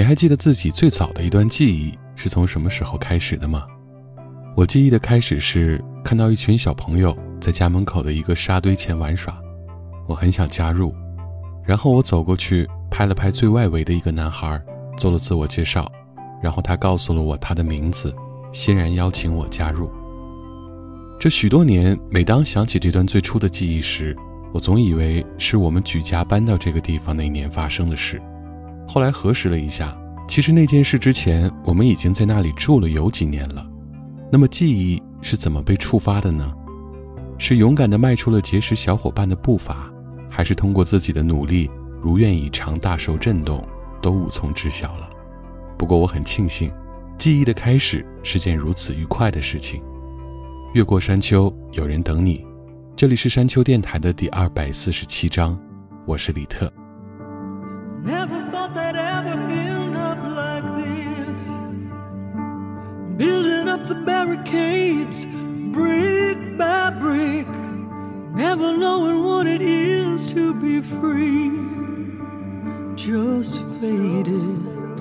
你还记得自己最早的一段记忆是从什么时候开始的吗？我记忆的开始是看到一群小朋友在家门口的一个沙堆前玩耍，我很想加入，然后我走过去拍了拍最外围的一个男孩，做了自我介绍，然后他告诉了我他的名字，欣然邀请我加入。这许多年，每当想起这段最初的记忆时，我总以为是我们举家搬到这个地方那年发生的事。后来核实了一下，其实那件事之前，我们已经在那里住了有几年了。那么记忆是怎么被触发的呢？是勇敢地迈出了结识小伙伴的步伐，还是通过自己的努力如愿以偿大受震动，都无从知晓了。不过我很庆幸，记忆的开始是件如此愉快的事情。越过山丘，有人等你。这里是山丘电台的第二百四十七章，我是李特。Never they'd ever end up like this. Building up the barricades, brick by brick. Never knowing what it is to be free. Just faded.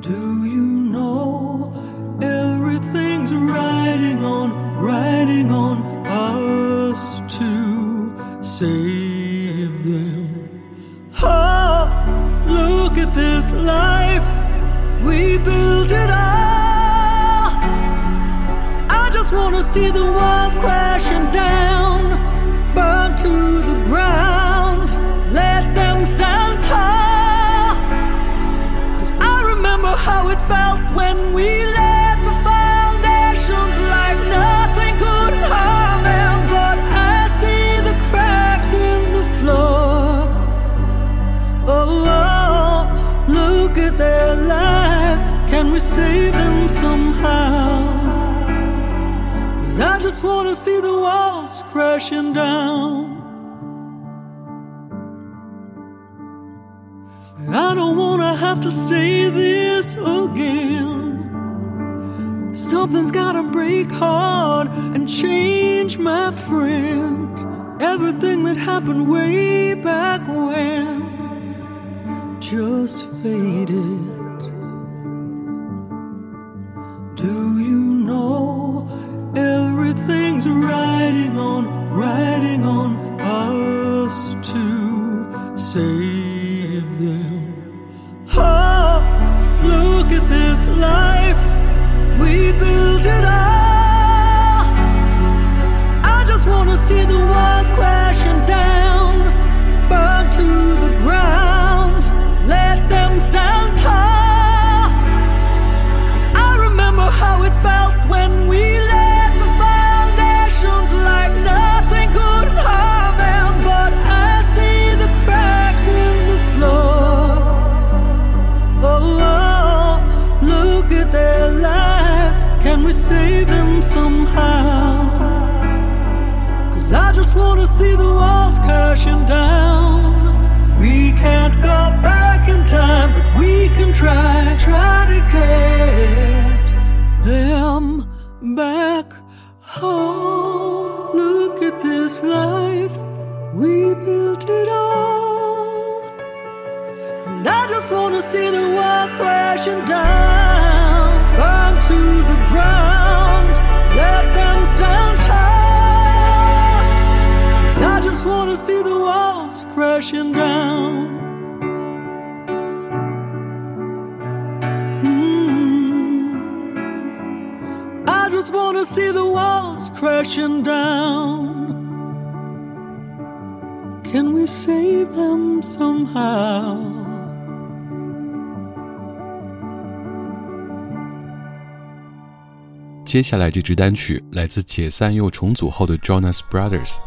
Do you know everything's riding on, riding on us this life. We built it all. I just wanna see the walls crashing down, burn to the ground. Let them stand tall. Cause I remember how it felt when we just wanna see the walls crashing down. I don't wanna have to say this again. Something's gotta break hard and change, my friend. Everything that happened way back when just faded. right. Just wanna see the Shut down. Can we save them somehow? 接下来这支单曲来自解散又重组后的 Jonas Brothers，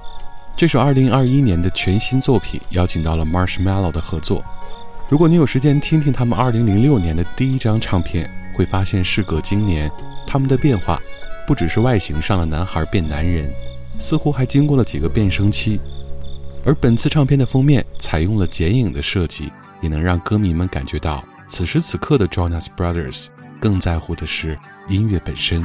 这首2021年的全新作品邀请到了 Marshmallow 的合作。如果你有时间听听他们2006年的第一张唱片，会发现事隔今年，他们的变化不只是外形上的男孩变男人，似乎还经过了几个变声期。而本次唱片的封面采用了剪影的设计，也能让歌迷们感觉到此时此刻的 Jonas Brothers 更在乎的是音乐本身。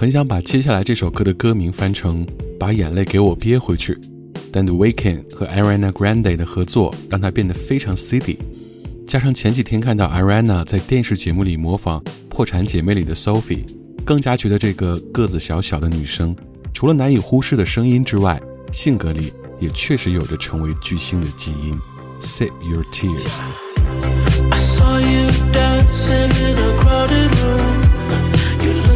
很想把接下来这首歌的歌名翻成“把眼泪给我憋回去”，但 The Weeknd 和 Ariana Grande 的合作让它变得非常 city。加上前几天看到 Ariana 在电视节目里模仿《破产姐妹》里的 Sophie，更加觉得这个个子小小的女生，除了难以忽视的声音之外，性格里也确实有着成为巨星的基因。Sip your tears。I saw you dancing in a crowded room.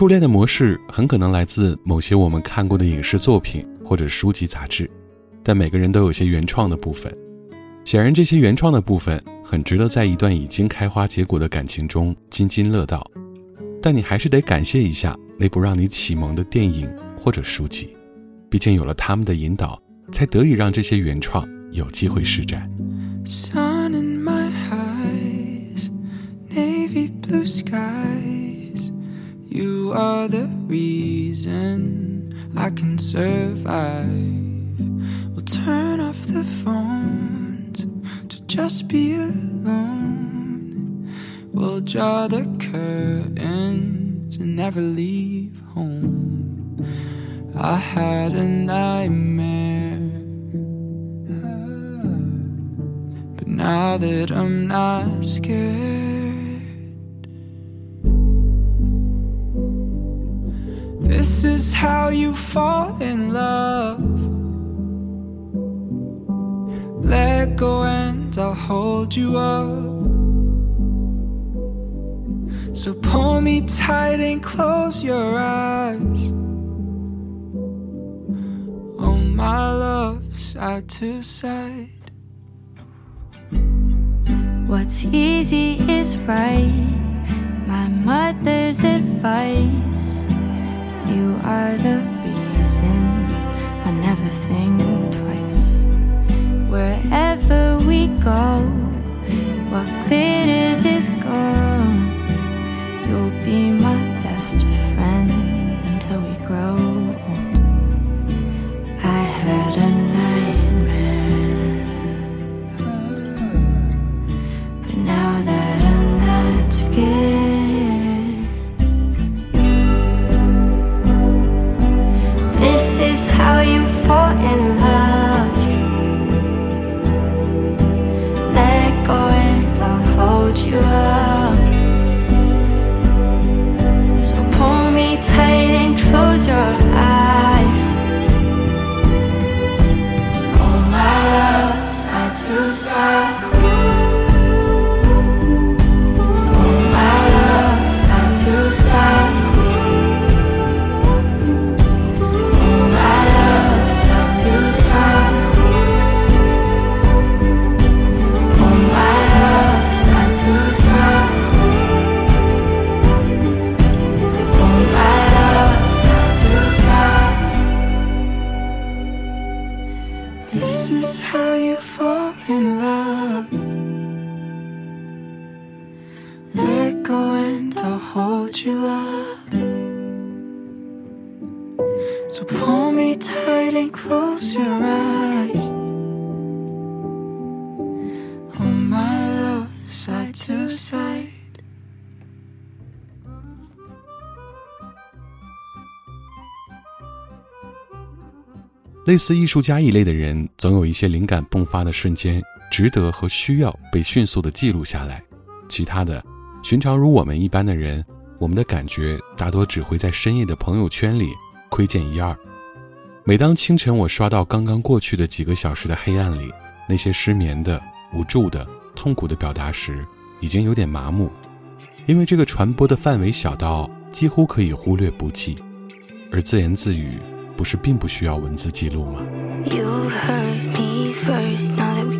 初恋的模式很可能来自某些我们看过的影视作品或者书籍杂志，但每个人都有些原创的部分。显然，这些原创的部分很值得在一段已经开花结果的感情中津津乐道。但你还是得感谢一下那部让你启蒙的电影或者书籍，毕竟有了他们的引导，才得以让这些原创有机会施展。Sun in my eyes, navy blue sky You are the reason I can survive. We'll turn off the phones to just be alone. We'll draw the curtains and never leave home. I had a nightmare. But now that I'm not scared, this is how you fall in love. Let go and I'll hold you up. So pull me tight and close your eyes. Oh, my love, side to side. What's easy is right. My mother's advice. You are the reason I never think twice. Wherever we go, what glitters is gold. You'll be my best friend 类似艺术家一类的人，总有一些灵感迸发的瞬间，值得和需要被迅速的记录下来。其他的，寻常如我们一般的人，我们的感觉大多只会在深夜的朋友圈里窥见一二。每当清晨我刷到刚刚过去的几个小时的黑暗里，那些失眠的、无助的、痛苦的表达时，已经有点麻木，因为这个传播的范围小到几乎可以忽略不计，而自言自语。不是并不需要文字记录吗？You heard me first. Now that we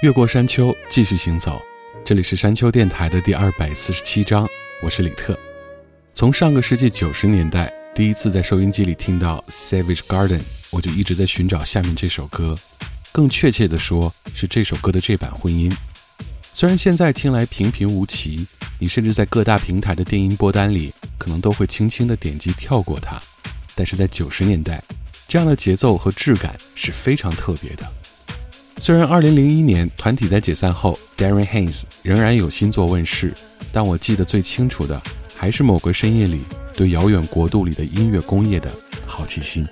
越过山丘，继续行走。这里是山丘电台的第二百四十七章，我是李特。从上个世纪九十年代第一次在收音机里听到《Savage Garden》，我就一直在寻找下面这首歌。更确切的说，是这首歌的这版混音。虽然现在听来平平无奇，你甚至在各大平台的电音播单里可能都会轻轻的点击跳过它，但是在九十年代，这样的节奏和质感是非常特别的。虽然2001年团体在解散后，Darren Haynes 仍然有新作问世，但我记得最清楚的还是某个深夜里对遥远国度里的音乐工业的好奇心。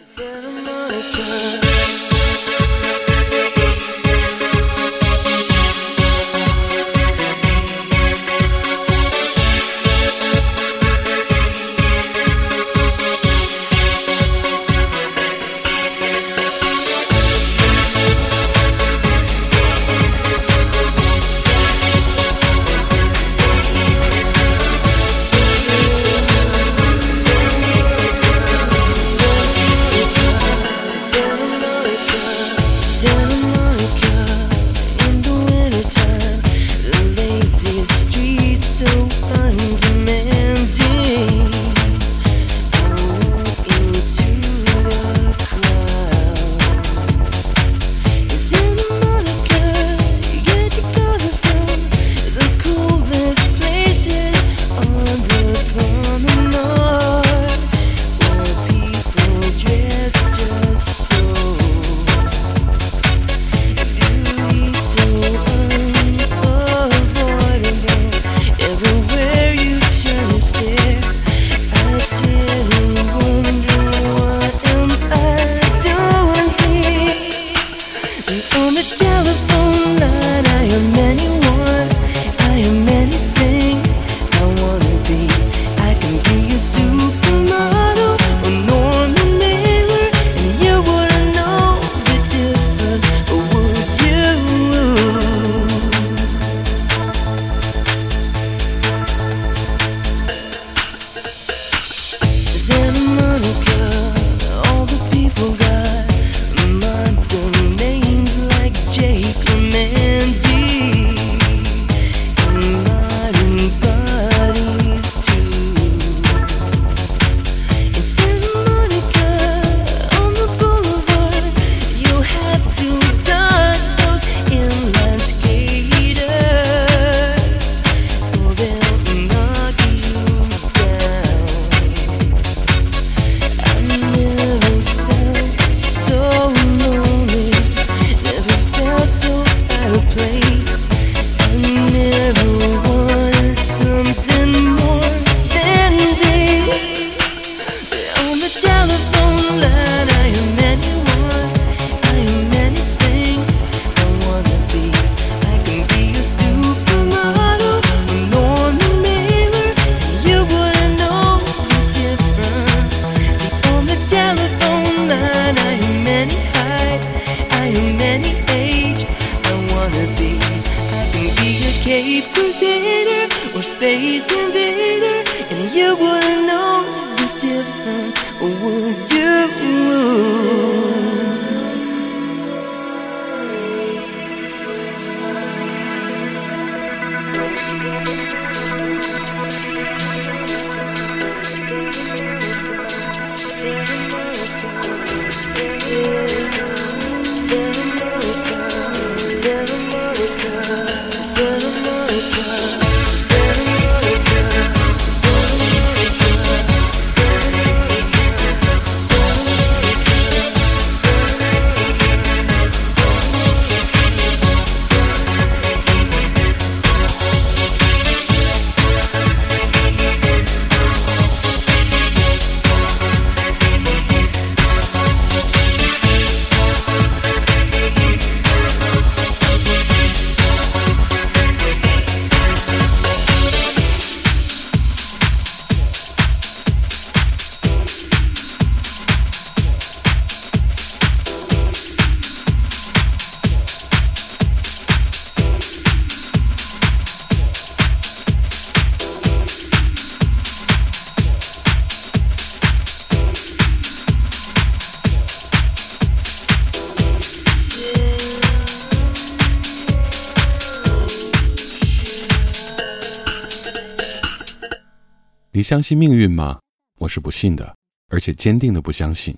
相信命运吗？”我是不信的，而且坚定的不相信。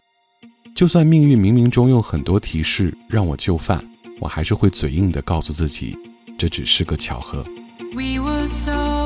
就算命运冥冥中用很多提示让我就范，我还是会嘴硬的告诉自己，这只是个巧合。We were so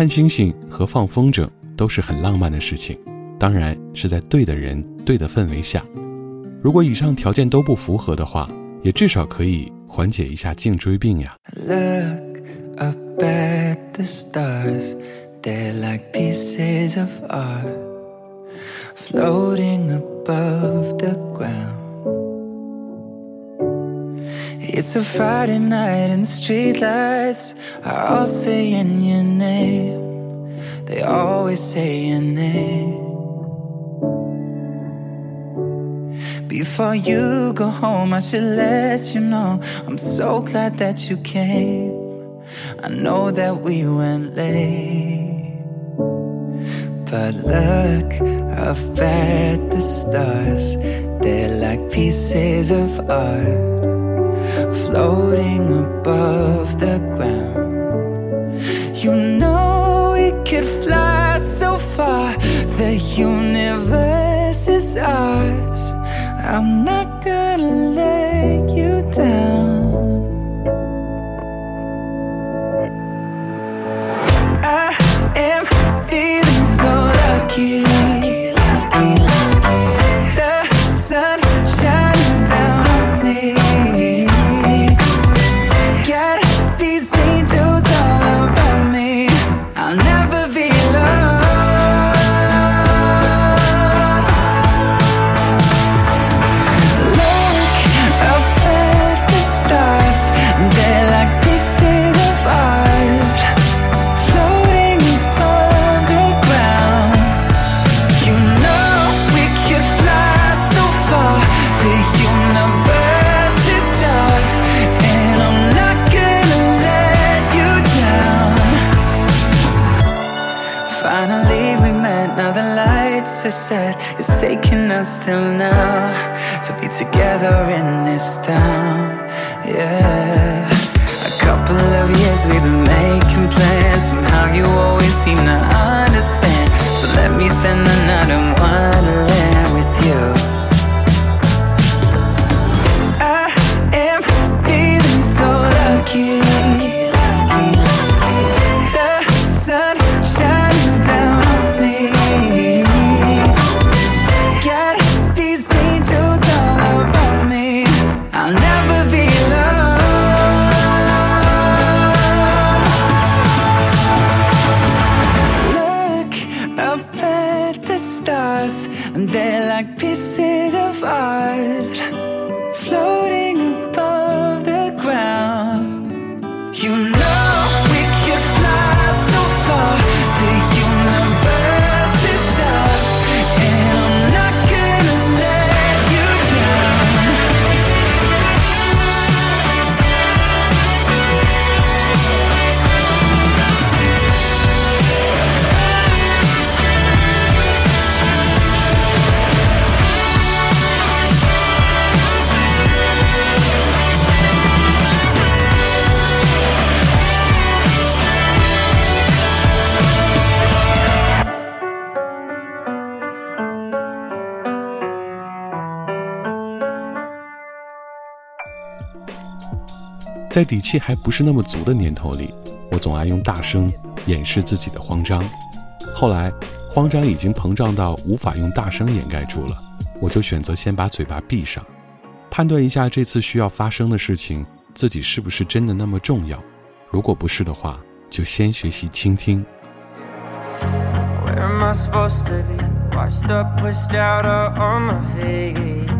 看星星和放风筝都是很浪漫的事情，当然是在对的人、对的氛围下。如果以上条件都不符合的话，也至少可以缓解一下颈椎病呀。Look up at the stars, they're like pieces of art floating above the It's a Friday night and the streetlights are all saying your name. They always say your name. Before you go home, I should let you know I'm so glad that you came. I know that we went late. But look up at the stars, they're like pieces of art floating above the ground. You know we could fly so far, the universe is ours. I'm not gonna let you down. I am feeling so lucky. Set. It's taking us till now to be together in this town. Yeah. A couple of years we've been making plans. Somehow you always seem to understand. So let me spend the night in Wonderland with you. 在底气还不是那么足的年头里，我总爱用大声掩饰自己的慌张。后来，慌张已经膨胀到无法用大声掩盖住了，我就选择先把嘴巴闭上，判断一下这次需要发生的事情自己是不是真的那么重要。如果不是的话，就先学习倾听。Where am I supposed to be? Washed up, pushed out, or on my feet?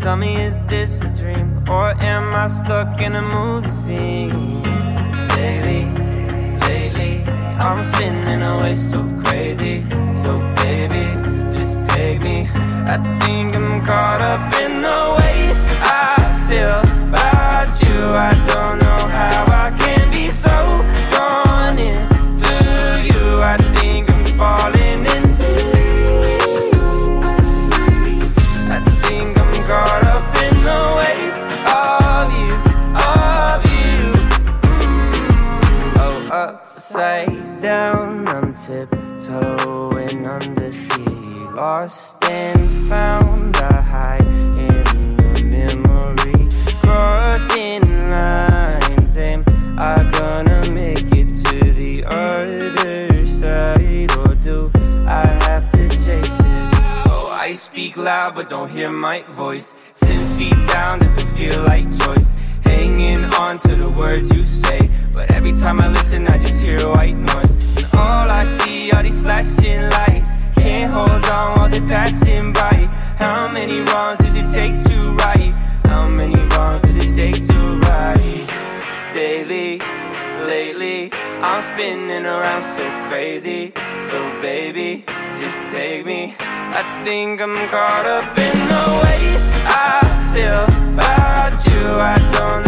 Tell me, is this a dream? Or am I stuck in a movie scene? Daily, lately, I'm spinning away so crazy. So, baby, just take me. I think I'm caught up in think I'm caught up in the way I feel about you. I don't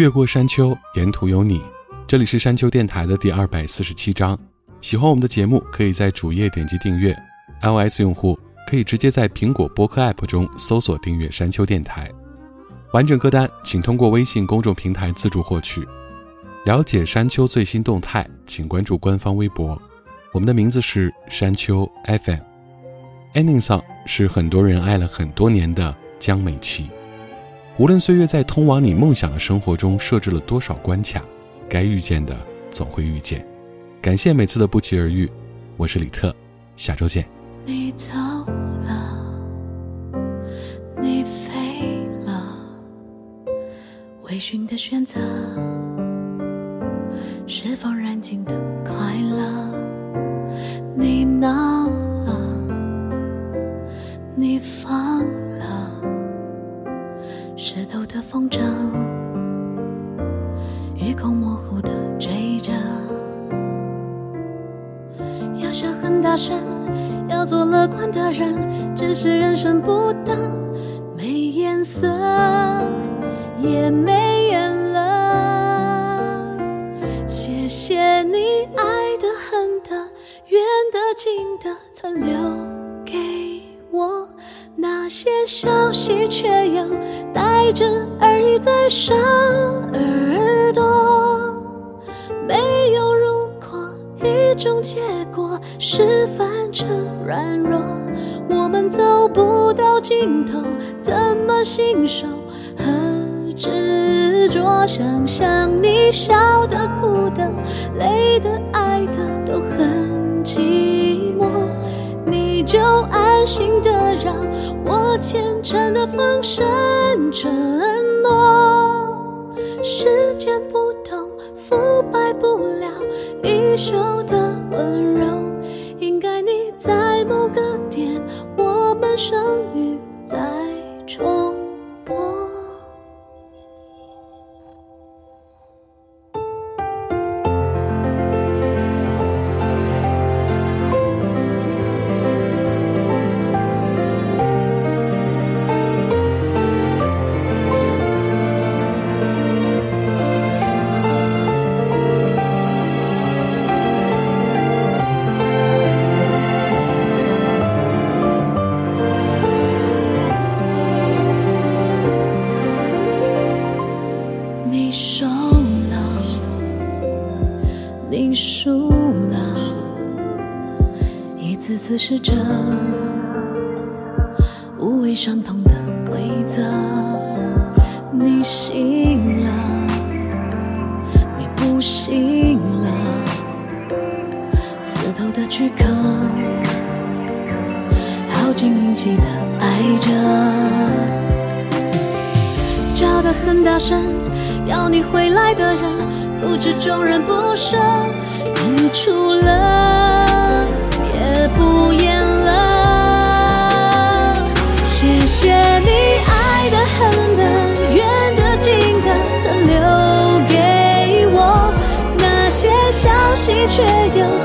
越过山丘，沿途有你。这里是山丘电台的第二百四十七章。喜欢我们的节目，可以在主页点击订阅。iOS 用户可以直接在苹果播客 App 中搜索订阅山丘电台。完整歌单请通过微信公众平台自助获取。了解山丘最新动态，请关注官方微博。我们的名字是山丘 FM。Ending song 是很多人爱了很多年的江美琪。无论岁月在通往你梦想的生活中设置了多少关卡，该遇见的总会遇见。感谢每次的不期而遇，我是李特，下周见。你走了，你飞了，微醺的选择是否燃尽的快乐？当，没颜色，也没缘了。谢谢你爱的、恨的、远的、近的，曾留给我那些消息，却又带着耳语在上耳朵，没有如果。一种结果是反着软弱，尽头，怎么信守和执着？想想你笑的、哭的、累的、爱的，都很寂寞。你就安心的让我虔诚的放声承诺，终于再重。试着喜，却又